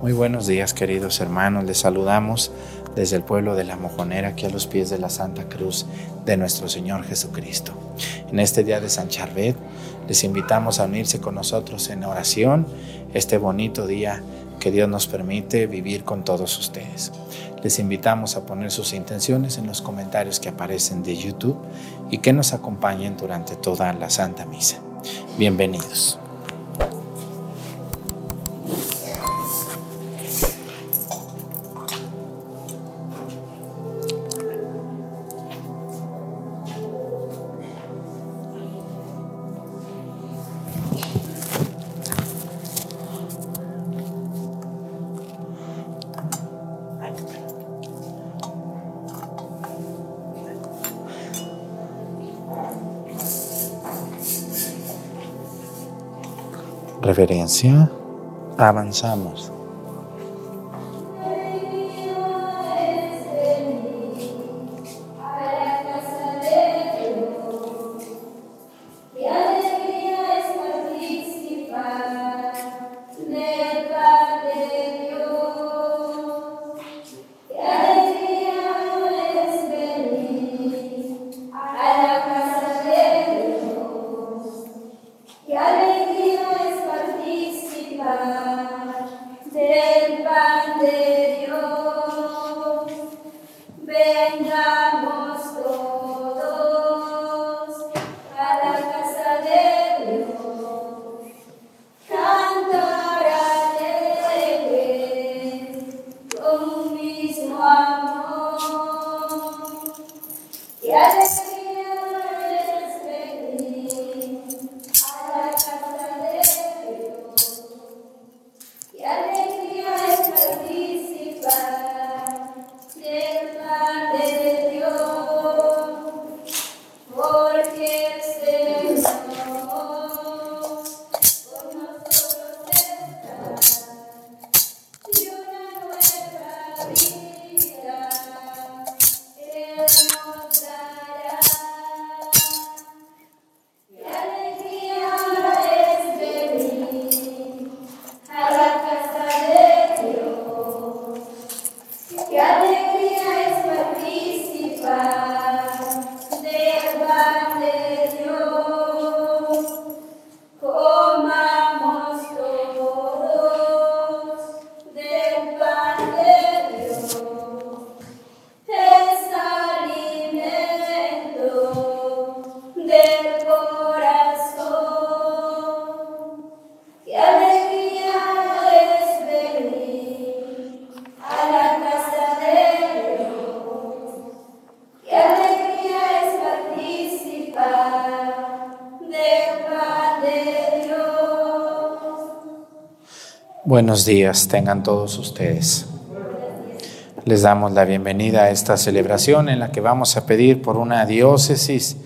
Muy buenos días queridos hermanos, les saludamos desde el pueblo de La Mojonera aquí a los pies de la Santa Cruz de nuestro Señor Jesucristo. En este día de San Charbet les invitamos a unirse con nosotros en oración este bonito día que Dios nos permite vivir con todos ustedes. Les invitamos a poner sus intenciones en los comentarios que aparecen de YouTube y que nos acompañen durante toda la Santa Misa. Bienvenidos. Reverencia, avanzamos. Buenos días, tengan todos ustedes. Les damos la bienvenida a esta celebración en la que vamos a pedir por una diócesis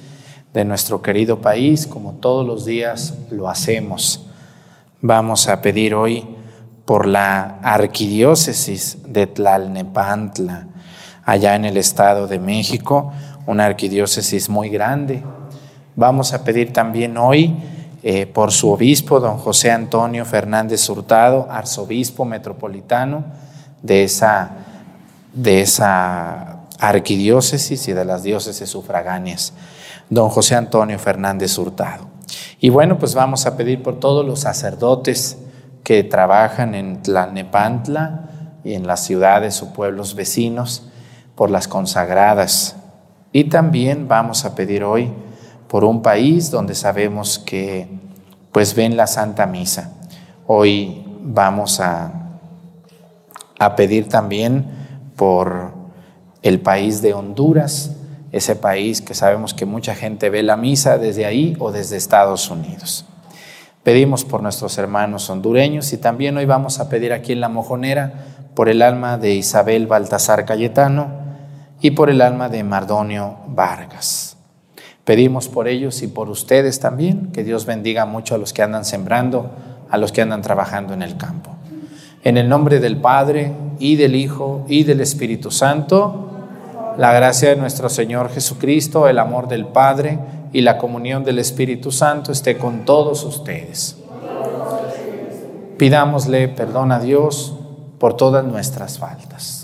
de nuestro querido país, como todos los días lo hacemos. Vamos a pedir hoy por la arquidiócesis de Tlalnepantla, allá en el Estado de México, una arquidiócesis muy grande. Vamos a pedir también hoy eh, por su obispo, don José Antonio Fernández Hurtado, arzobispo metropolitano de esa, de esa arquidiócesis y de las diócesis sufragáneas, don José Antonio Fernández Hurtado. Y bueno, pues vamos a pedir por todos los sacerdotes que trabajan en Tlalnepantla y en las ciudades o pueblos vecinos, por las consagradas. Y también vamos a pedir hoy por un país donde sabemos que pues ven la Santa Misa. Hoy vamos a, a pedir también por el país de Honduras, ese país que sabemos que mucha gente ve la misa desde ahí o desde Estados Unidos. Pedimos por nuestros hermanos hondureños y también hoy vamos a pedir aquí en La Mojonera por el alma de Isabel Baltasar Cayetano y por el alma de Mardonio Vargas. Pedimos por ellos y por ustedes también, que Dios bendiga mucho a los que andan sembrando, a los que andan trabajando en el campo. En el nombre del Padre y del Hijo y del Espíritu Santo, la gracia de nuestro Señor Jesucristo, el amor del Padre y la comunión del Espíritu Santo esté con todos ustedes. Pidámosle perdón a Dios por todas nuestras faltas.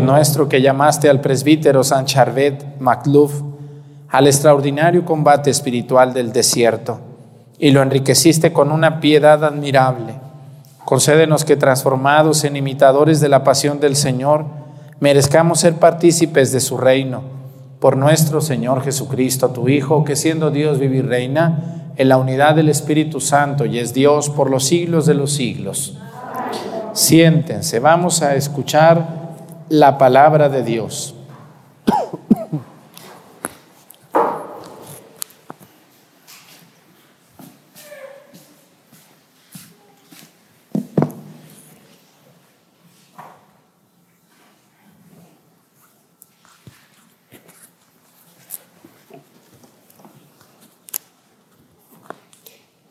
Nuestro que llamaste al presbítero San Charvet Macluf al extraordinario combate espiritual del desierto y lo enriqueciste con una piedad admirable, concédenos que transformados en imitadores de la pasión del Señor, merezcamos ser partícipes de su reino por nuestro Señor Jesucristo, tu Hijo, que siendo Dios vive y reina en la unidad del Espíritu Santo y es Dios por los siglos de los siglos. Siéntense, vamos a escuchar la palabra de Dios.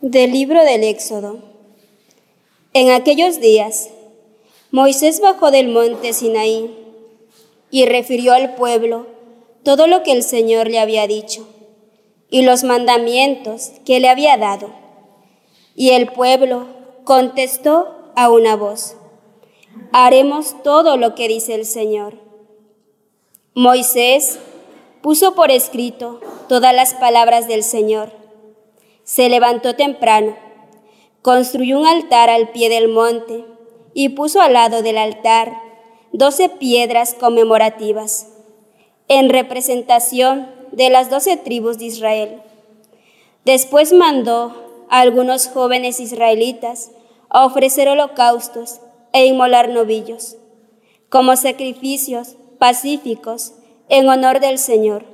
Del libro del Éxodo. En aquellos días, Moisés bajó del monte Sinaí y refirió al pueblo todo lo que el Señor le había dicho y los mandamientos que le había dado. Y el pueblo contestó a una voz, haremos todo lo que dice el Señor. Moisés puso por escrito todas las palabras del Señor. Se levantó temprano, construyó un altar al pie del monte y puso al lado del altar doce piedras conmemorativas en representación de las doce tribus de Israel. Después mandó a algunos jóvenes israelitas a ofrecer holocaustos e inmolar novillos como sacrificios pacíficos en honor del Señor.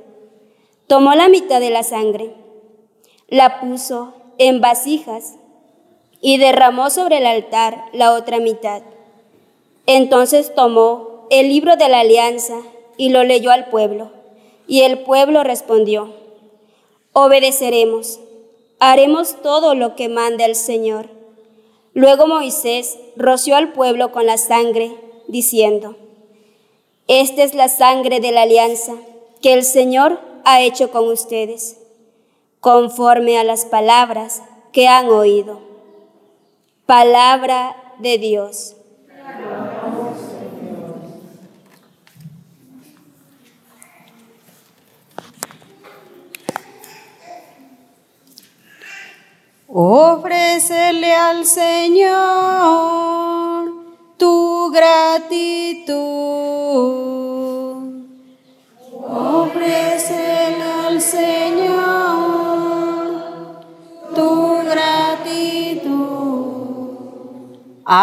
Tomó la mitad de la sangre, la puso en vasijas y derramó sobre el altar la otra mitad. Entonces tomó el libro de la alianza y lo leyó al pueblo. Y el pueblo respondió, obedeceremos, haremos todo lo que manda el Señor. Luego Moisés roció al pueblo con la sangre, diciendo, Esta es la sangre de la alianza que el Señor ha hecho con ustedes, conforme a las palabras que han oído. Palabra de Dios. Ofrécele al Señor tu gratitud.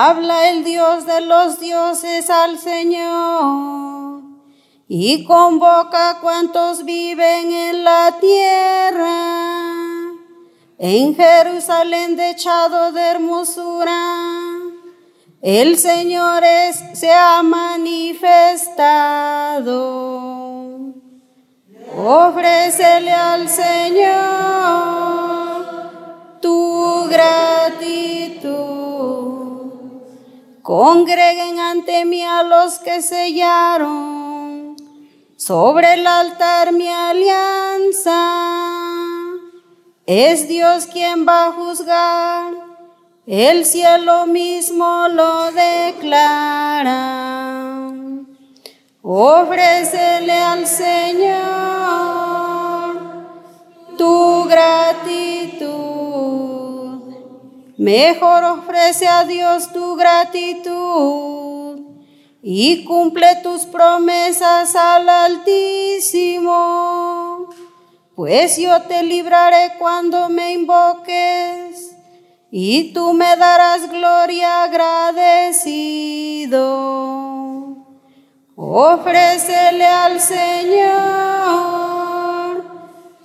Habla el Dios de los dioses al Señor y convoca a cuantos viven en la tierra. En Jerusalén dechado de hermosura, El Señor es, se ha manifestado. Ofrécele al Señor tu gratitud. Congreguen ante mí a los que sellaron sobre el altar mi alianza. Es Dios quien va a juzgar el cielo mismo lo declara. Ofrécele al Señor tu gratitud. Mejor ofrece a Dios tu gratitud y cumple tus promesas al Altísimo. Pues yo te libraré cuando me invoques y tú me darás gloria agradecido. Ofrécele al Señor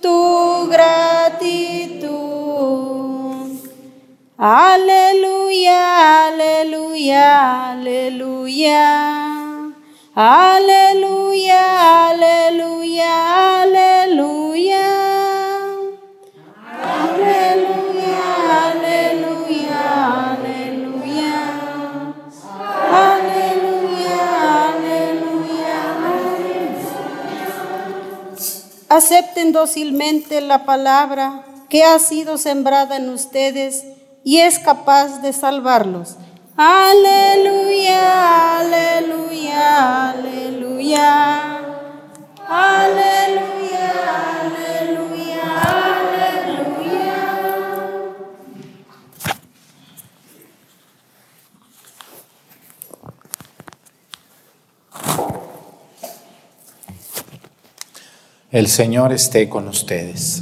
tu gratitud. Aleluya, aleluya, aleluya. Aleluya, aleluya, aleluya. acepten dócilmente la palabra que ha sido sembrada en ustedes y es capaz de salvarlos. Aleluya, aleluya, aleluya. Aleluya, aleluya, aleluya. El Señor esté con ustedes.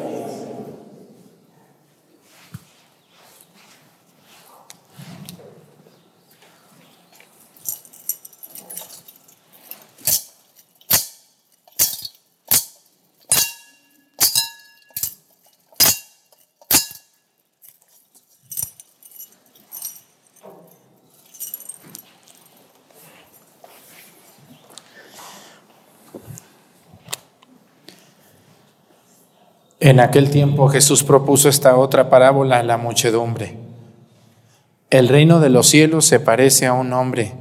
En aquel tiempo Jesús propuso esta otra parábola a la muchedumbre. El reino de los cielos se parece a un hombre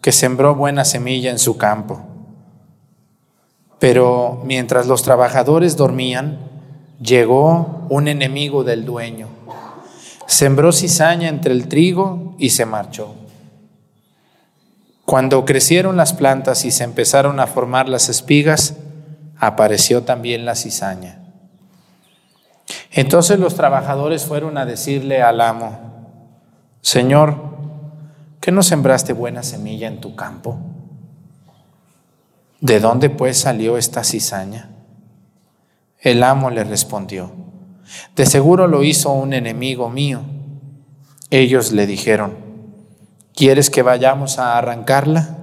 que sembró buena semilla en su campo. Pero mientras los trabajadores dormían, llegó un enemigo del dueño. Sembró cizaña entre el trigo y se marchó. Cuando crecieron las plantas y se empezaron a formar las espigas, apareció también la cizaña. Entonces los trabajadores fueron a decirle al amo, Señor, ¿qué no sembraste buena semilla en tu campo? ¿De dónde pues salió esta cizaña? El amo le respondió, de seguro lo hizo un enemigo mío. Ellos le dijeron, ¿quieres que vayamos a arrancarla?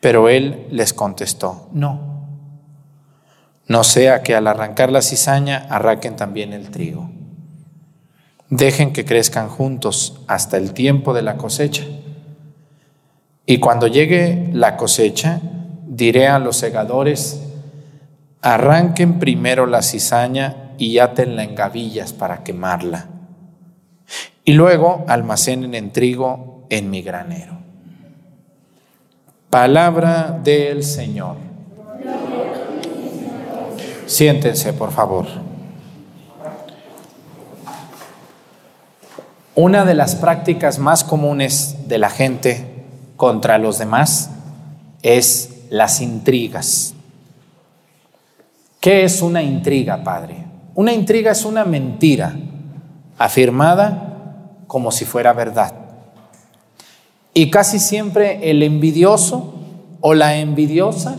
Pero él les contestó, no no sea que al arrancar la cizaña arraquen también el trigo. Dejen que crezcan juntos hasta el tiempo de la cosecha. Y cuando llegue la cosecha, diré a los segadores, arranquen primero la cizaña y átenla en gavillas para quemarla. Y luego almacenen en trigo en mi granero. Palabra del Señor. Siéntense, por favor. Una de las prácticas más comunes de la gente contra los demás es las intrigas. ¿Qué es una intriga, Padre? Una intriga es una mentira afirmada como si fuera verdad. Y casi siempre el envidioso o la envidiosa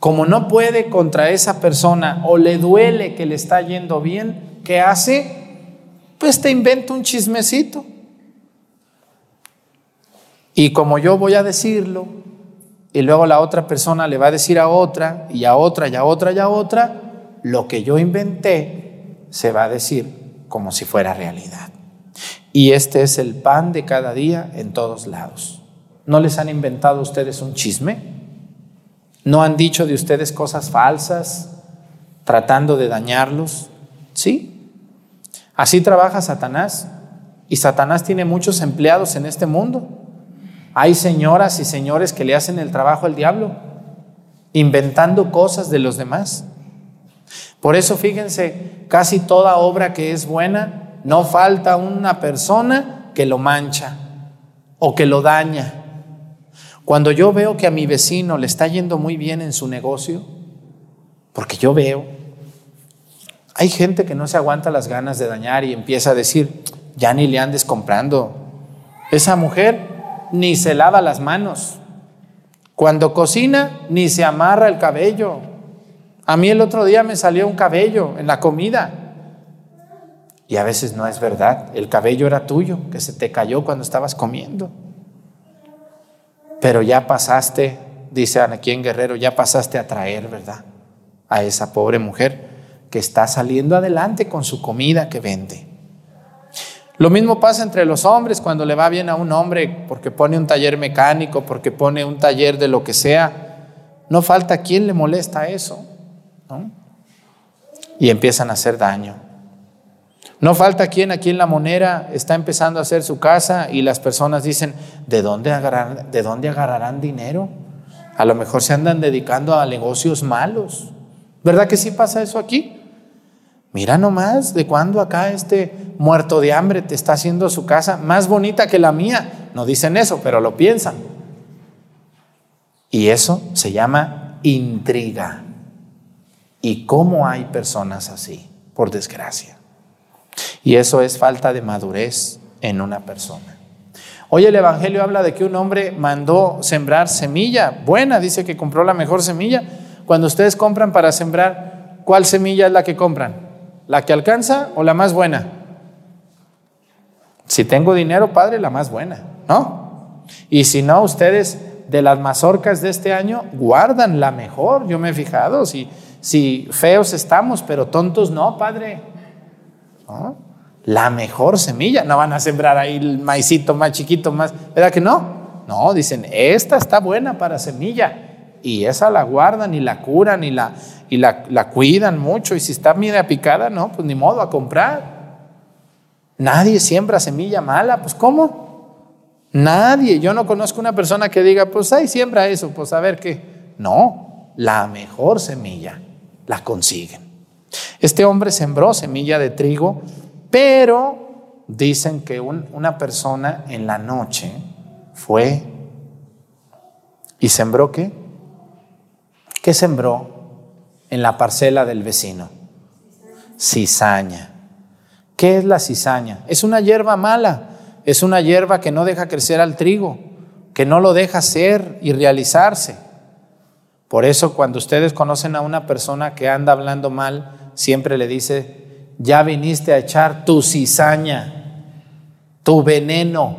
como no puede contra esa persona o le duele que le está yendo bien, ¿qué hace? Pues te inventa un chismecito. Y como yo voy a decirlo, y luego la otra persona le va a decir a otra y a otra y a otra y a otra, lo que yo inventé se va a decir como si fuera realidad. Y este es el pan de cada día en todos lados. ¿No les han inventado ustedes un chisme? ¿No han dicho de ustedes cosas falsas tratando de dañarlos? ¿Sí? Así trabaja Satanás. Y Satanás tiene muchos empleados en este mundo. Hay señoras y señores que le hacen el trabajo al diablo, inventando cosas de los demás. Por eso fíjense, casi toda obra que es buena, no falta una persona que lo mancha o que lo daña. Cuando yo veo que a mi vecino le está yendo muy bien en su negocio, porque yo veo, hay gente que no se aguanta las ganas de dañar y empieza a decir, ya ni le andes comprando. Esa mujer ni se lava las manos. Cuando cocina, ni se amarra el cabello. A mí el otro día me salió un cabello en la comida. Y a veces no es verdad. El cabello era tuyo, que se te cayó cuando estabas comiendo. Pero ya pasaste, dice aquí en Guerrero, ya pasaste a traer, ¿verdad? A esa pobre mujer que está saliendo adelante con su comida que vende. Lo mismo pasa entre los hombres cuando le va bien a un hombre porque pone un taller mecánico, porque pone un taller de lo que sea. No falta quien le molesta eso. Y empiezan a hacer daño. No falta quien aquí en la monera está empezando a hacer su casa y las personas dicen, ¿de dónde, ¿de dónde agarrarán dinero? A lo mejor se andan dedicando a negocios malos. ¿Verdad que sí pasa eso aquí? Mira nomás de cuando acá este muerto de hambre te está haciendo su casa más bonita que la mía. No dicen eso, pero lo piensan. Y eso se llama intriga. ¿Y cómo hay personas así? Por desgracia. Y eso es falta de madurez en una persona. Hoy el Evangelio habla de que un hombre mandó sembrar semilla buena, dice que compró la mejor semilla. Cuando ustedes compran para sembrar, ¿cuál semilla es la que compran? ¿La que alcanza o la más buena? Si tengo dinero, padre, la más buena, ¿no? Y si no, ustedes de las mazorcas de este año guardan la mejor. Yo me he fijado, si, si feos estamos, pero tontos no, padre. La mejor semilla. No van a sembrar ahí el maicito más chiquito, más. ¿Verdad que no? No, dicen, esta está buena para semilla. Y esa la guardan y la curan y la, y la, cuidan mucho y si está media picada, no, pues ni modo a comprar. Nadie siembra semilla mala, pues ¿cómo? Nadie, yo no conozco una persona que diga, pues ahí siembra eso, pues a ver qué. No, la mejor semilla la consiguen. Este hombre sembró semilla de trigo, pero dicen que una persona en la noche fue y sembró qué? ¿Qué sembró? en la parcela del vecino. Cizaña. ¿Qué es la cizaña? Es una hierba mala, es una hierba que no deja crecer al trigo, que no lo deja ser y realizarse. Por eso cuando ustedes conocen a una persona que anda hablando mal, siempre le dice, ya viniste a echar tu cizaña, tu veneno.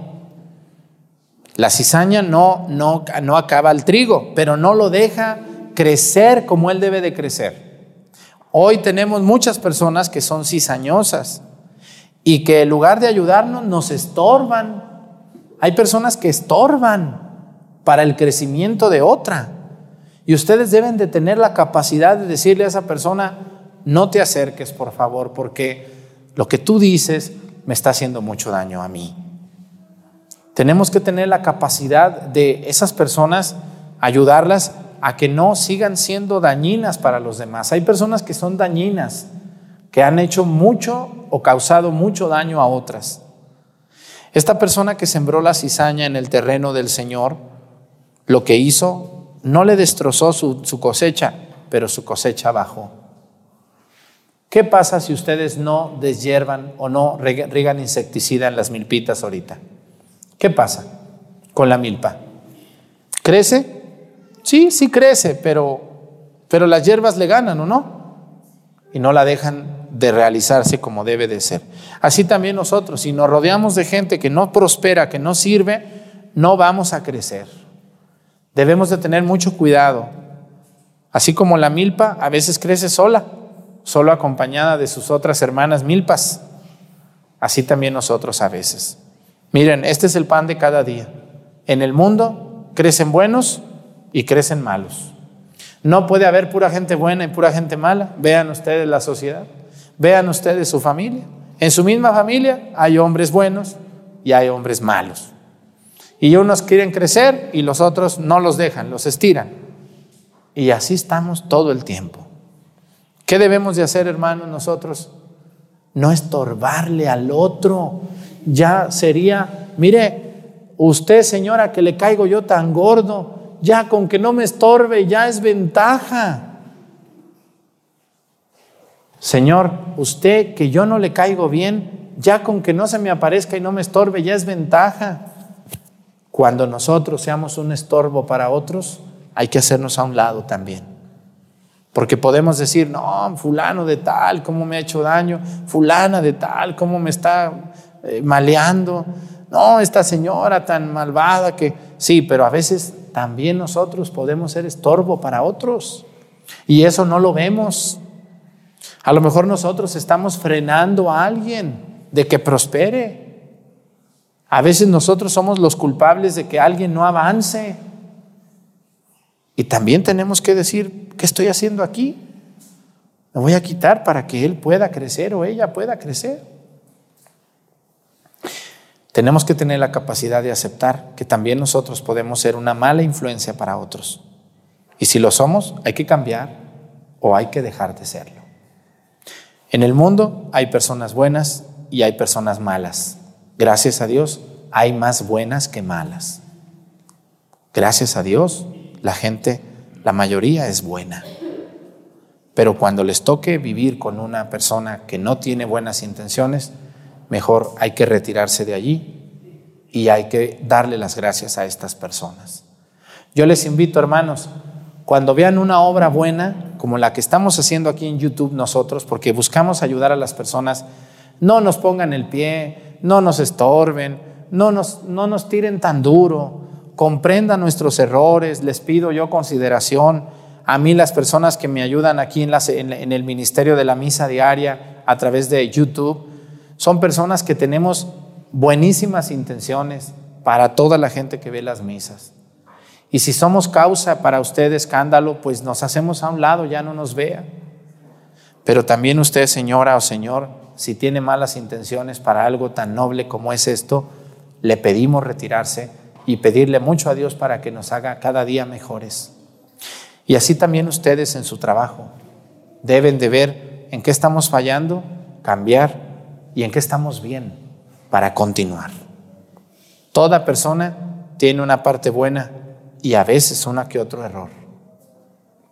La cizaña no, no, no acaba el trigo, pero no lo deja crecer como Él debe de crecer. Hoy tenemos muchas personas que son cizañosas y que en lugar de ayudarnos nos estorban. Hay personas que estorban para el crecimiento de otra. Y ustedes deben de tener la capacidad de decirle a esa persona, no te acerques, por favor, porque lo que tú dices me está haciendo mucho daño a mí. Tenemos que tener la capacidad de esas personas ayudarlas a que no sigan siendo dañinas para los demás. Hay personas que son dañinas, que han hecho mucho o causado mucho daño a otras. Esta persona que sembró la cizaña en el terreno del Señor, lo que hizo no le destrozó su, cosecha, pero su cosecha bajó. ¿Qué pasa si ustedes no deshiervan o no riegan insecticida en las milpitas ahorita? ¿Qué pasa con la milpa? ¿Crece? Sí, sí crece, pero, pero las hierbas le ganan, ¿o no? Y no la dejan de realizarse como debe de ser. Así también nosotros, si nos rodeamos de gente que no prospera, que no sirve, no vamos a crecer. Debemos de tener mucho cuidado. Así como la milpa a veces crece sola, solo acompañada de sus otras hermanas milpas. Así también nosotros a veces. Miren, este es el pan de cada día. En el mundo crecen buenos y crecen malos. No puede haber pura gente buena y pura gente mala. Vean ustedes la sociedad. Vean ustedes su familia. En su misma familia hay hombres buenos y hay hombres malos. Y unos quieren crecer y los otros no los dejan, los estiran. Y así estamos todo el tiempo. ¿Qué debemos de hacer, hermanos, nosotros? No estorbarle al otro. Ya sería, mire, usted, señora, que le caigo yo tan gordo, ya con que no me estorbe, ya es ventaja. Señor, usted que yo no le caigo bien, ya con que no se me aparezca y no me estorbe, ya es ventaja. Cuando nosotros seamos un estorbo para otros, hay que hacernos a un lado también. Porque podemos decir, no, fulano de tal, cómo me ha hecho daño, fulana de tal, cómo me está eh, maleando, no, esta señora tan malvada que sí, pero a veces también nosotros podemos ser estorbo para otros. Y eso no lo vemos. A lo mejor nosotros estamos frenando a alguien de que prospere. A veces nosotros somos los culpables de que alguien no avance. Y también tenemos que decir, ¿qué estoy haciendo aquí? Me voy a quitar para que él pueda crecer o ella pueda crecer. Tenemos que tener la capacidad de aceptar que también nosotros podemos ser una mala influencia para otros. Y si lo somos, hay que cambiar o hay que dejar de serlo. En el mundo hay personas buenas y hay personas malas. Gracias a Dios, hay más buenas que malas. Gracias a Dios, la gente, la mayoría es buena. Pero cuando les toque vivir con una persona que no tiene buenas intenciones, mejor hay que retirarse de allí y hay que darle las gracias a estas personas. Yo les invito, hermanos, cuando vean una obra buena, como la que estamos haciendo aquí en YouTube nosotros, porque buscamos ayudar a las personas, no nos pongan el pie, no nos estorben, no nos, no nos tiren tan duro, comprendan nuestros errores, les pido yo consideración. A mí las personas que me ayudan aquí en, en el Ministerio de la Misa Diaria a través de YouTube, son personas que tenemos buenísimas intenciones para toda la gente que ve las misas. Y si somos causa para usted de escándalo, pues nos hacemos a un lado, ya no nos vea. Pero también usted, señora o señor, si tiene malas intenciones para algo tan noble como es esto, le pedimos retirarse y pedirle mucho a Dios para que nos haga cada día mejores. Y así también ustedes en su trabajo deben de ver en qué estamos fallando, cambiar y en qué estamos bien para continuar. Toda persona tiene una parte buena y a veces una que otro error.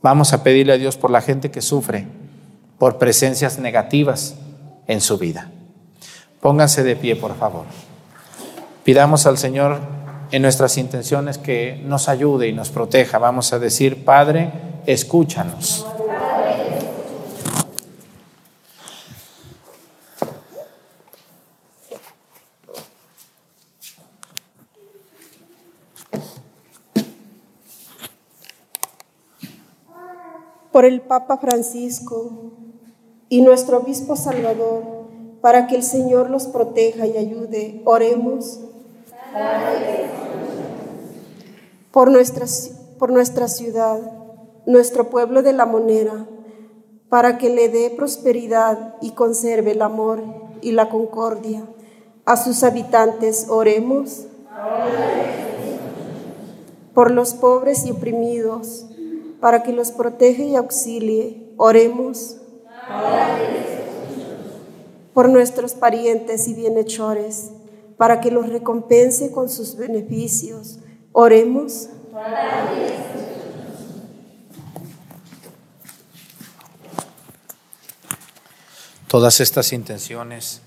Vamos a pedirle a Dios por la gente que sufre por presencias negativas en su vida. Pónganse de pie, por favor. Pidamos al Señor en nuestras intenciones que nos ayude y nos proteja. Vamos a decir, Padre, escúchanos. Por el Papa Francisco y nuestro Obispo Salvador, para que el Señor los proteja y ayude. Oremos. Por nuestra, por nuestra ciudad, nuestro pueblo de la monera, para que le dé prosperidad y conserve el amor y la concordia. A sus habitantes oremos. Por los pobres y oprimidos, para que los proteja y auxilie. Oremos por nuestros parientes y bienhechores, para que los recompense con sus beneficios. Oremos. Todas estas intenciones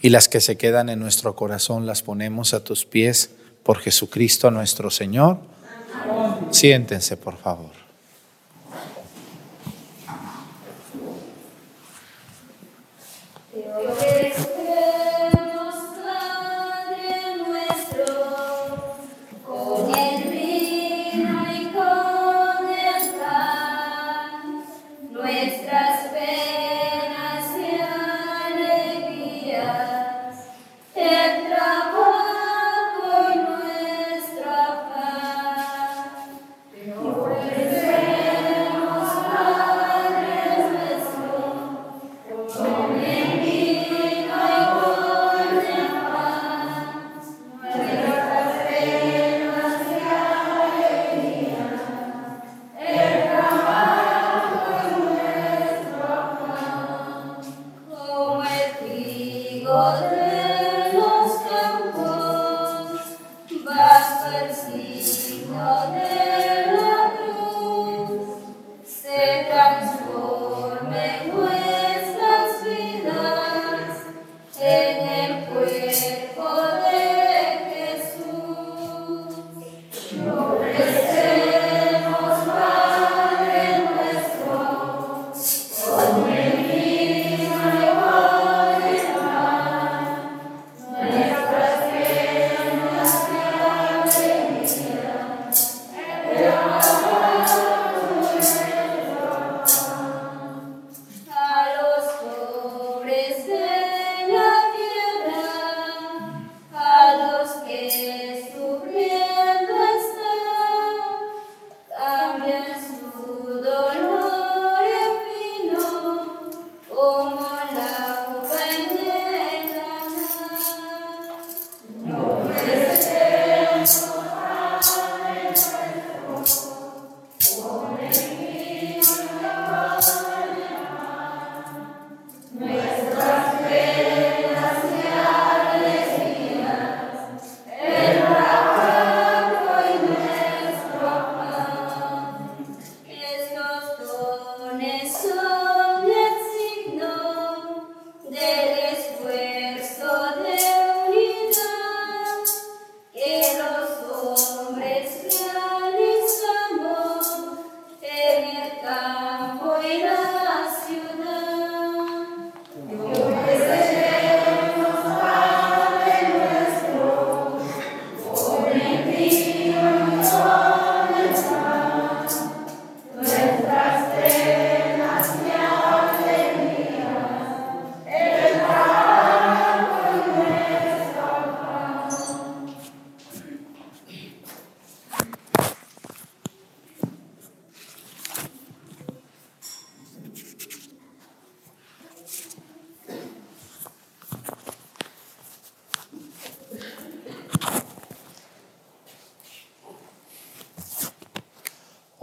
y las que se quedan en nuestro corazón las ponemos a tus pies por Jesucristo nuestro Señor. Siéntense, por favor.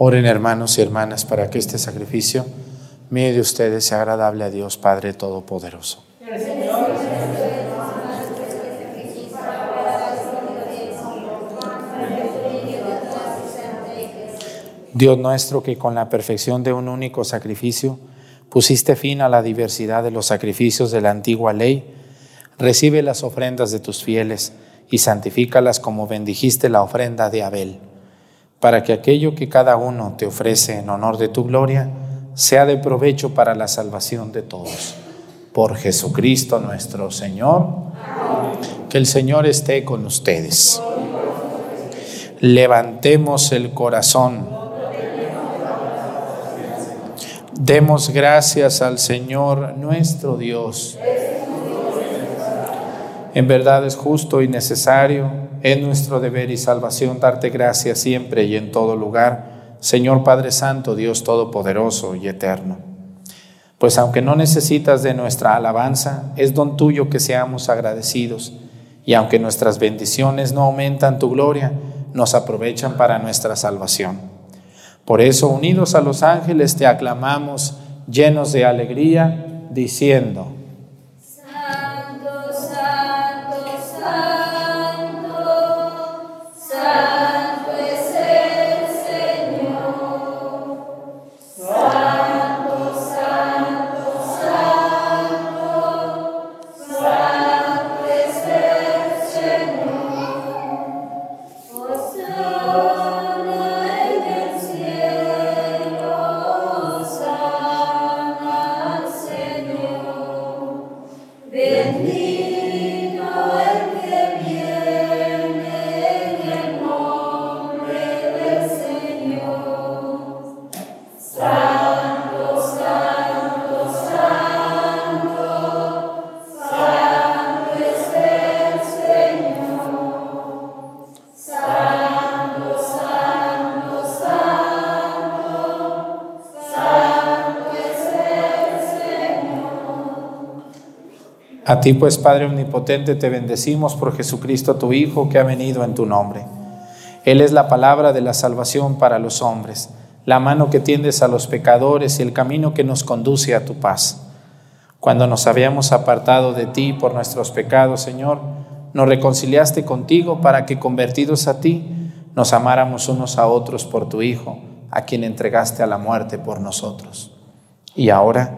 Oren hermanos y hermanas para que este sacrificio mío de ustedes sea agradable a Dios Padre Todopoderoso. Dios nuestro, que con la perfección de un único sacrificio pusiste fin a la diversidad de los sacrificios de la antigua ley, recibe las ofrendas de tus fieles y santifícalas como bendijiste la ofrenda de Abel, para que aquello que cada uno te ofrece en honor de tu gloria sea de provecho para la salvación de todos. Por Jesucristo nuestro Señor, que el Señor esté con ustedes. Levantemos el corazón. Demos gracias al Señor nuestro Dios. En verdad es justo y necesario, es nuestro deber y salvación darte gracias siempre y en todo lugar, Señor Padre Santo, Dios Todopoderoso y Eterno. Pues aunque no necesitas de nuestra alabanza, es don tuyo que seamos agradecidos, y aunque nuestras bendiciones no aumentan tu gloria, nos aprovechan para nuestra salvación. Por eso, unidos a los ángeles, te aclamamos llenos de alegría, diciendo, A ti pues, Padre Omnipotente, te bendecimos por Jesucristo, tu Hijo, que ha venido en tu nombre. Él es la palabra de la salvación para los hombres, la mano que tiendes a los pecadores y el camino que nos conduce a tu paz. Cuando nos habíamos apartado de ti por nuestros pecados, Señor, nos reconciliaste contigo para que, convertidos a ti, nos amáramos unos a otros por tu Hijo, a quien entregaste a la muerte por nosotros. Y ahora,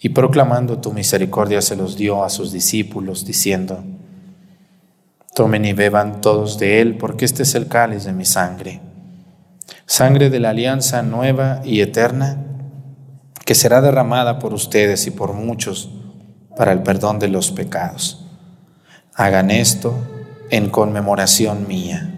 y proclamando tu misericordia se los dio a sus discípulos, diciendo, Tomen y beban todos de él, porque este es el cáliz de mi sangre, sangre de la alianza nueva y eterna, que será derramada por ustedes y por muchos para el perdón de los pecados. Hagan esto en conmemoración mía.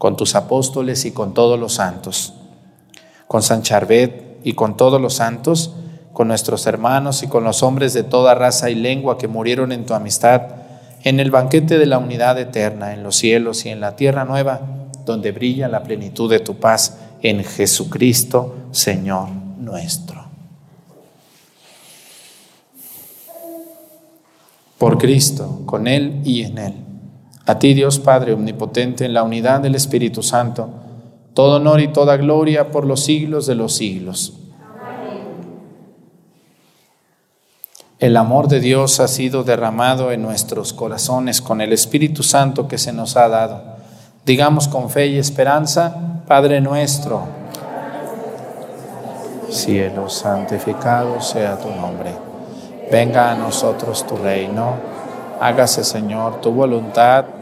con tus apóstoles y con todos los santos, con San Charbet y con todos los santos, con nuestros hermanos y con los hombres de toda raza y lengua que murieron en tu amistad, en el banquete de la unidad eterna, en los cielos y en la tierra nueva, donde brilla la plenitud de tu paz, en Jesucristo, Señor nuestro. Por Cristo, con Él y en Él. A ti, Dios Padre Omnipotente, en la unidad del Espíritu Santo, todo honor y toda gloria por los siglos de los siglos. El amor de Dios ha sido derramado en nuestros corazones con el Espíritu Santo que se nos ha dado. Digamos con fe y esperanza, Padre nuestro, cielo santificado sea tu nombre. Venga a nosotros tu reino. Hágase, Señor, tu voluntad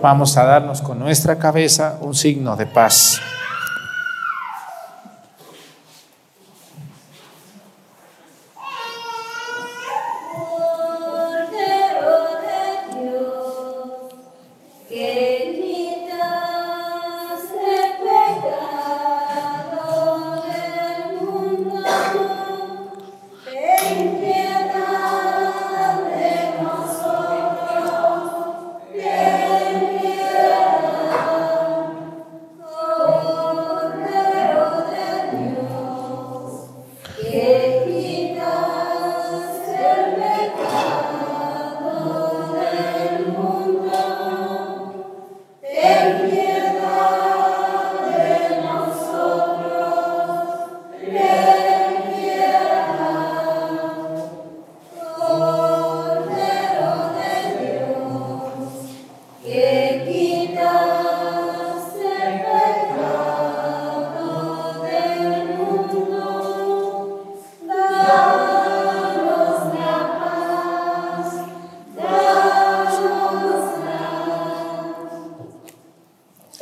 Vamos a darnos con nuestra cabeza un signo de paz.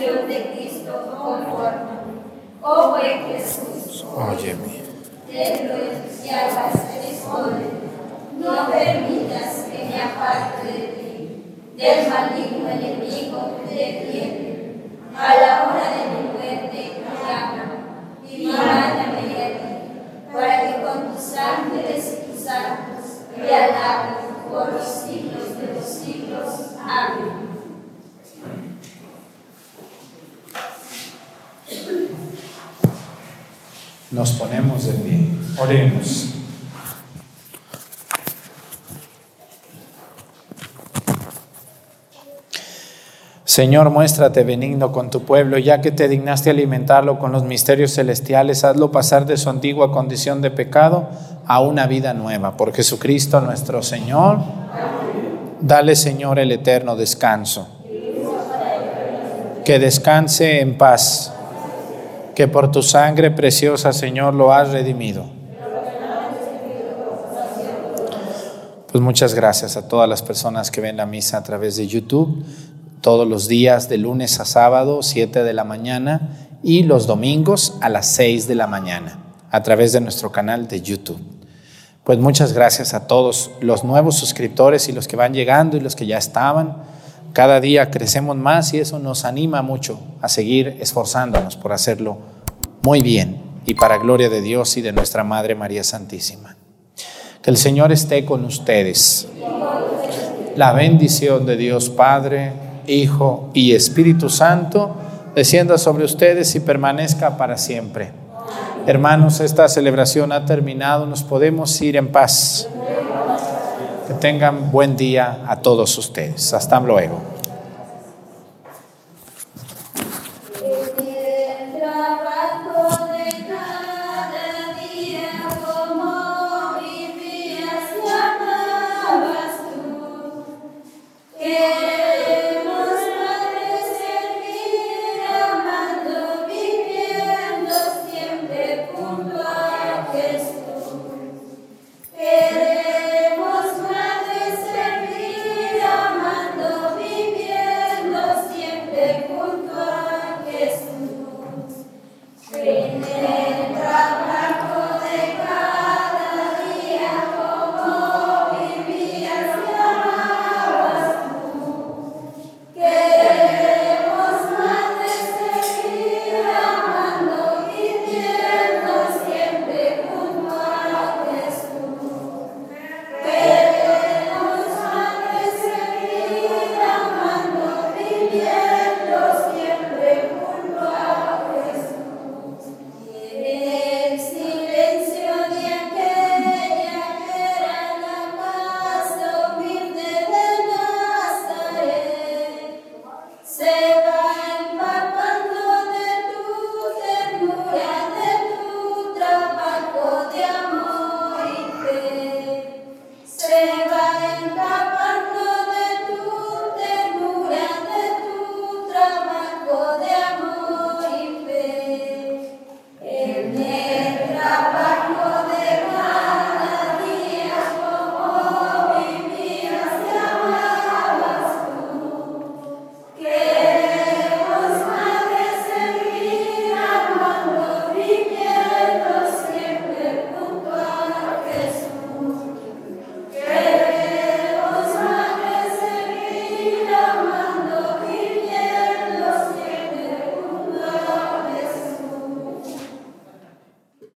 Pasión de Cristo, conforta. Oh buen Jesús, Óyeme. dentro de tus llagas te esconde, no permitas que me aparte de ti, del maligno enemigo te defiende. A la hora de mi muerte, llama y mándame de ti, para que con tus ángeles y tus santos me alaben por los siglos de los siglos. Amén. Nos ponemos de pie. Oremos. Señor, muéstrate benigno con tu pueblo, ya que te dignaste alimentarlo con los misterios celestiales, hazlo pasar de su antigua condición de pecado a una vida nueva. Por Jesucristo nuestro Señor, dale, Señor, el eterno descanso. Que descanse en paz, que por tu sangre preciosa, Señor, lo has redimido. Pues muchas gracias a todas las personas que ven la misa a través de YouTube todos los días de lunes a sábado, 7 de la mañana, y los domingos a las 6 de la mañana, a través de nuestro canal de YouTube. Pues muchas gracias a todos los nuevos suscriptores y los que van llegando y los que ya estaban. Cada día crecemos más y eso nos anima mucho a seguir esforzándonos por hacerlo muy bien y para gloria de Dios y de nuestra Madre María Santísima. Que el Señor esté con ustedes. La bendición de Dios Padre, Hijo y Espíritu Santo descienda sobre ustedes y permanezca para siempre. Hermanos, esta celebración ha terminado, nos podemos ir en paz. Que tengan buen día a todos ustedes. Hasta luego.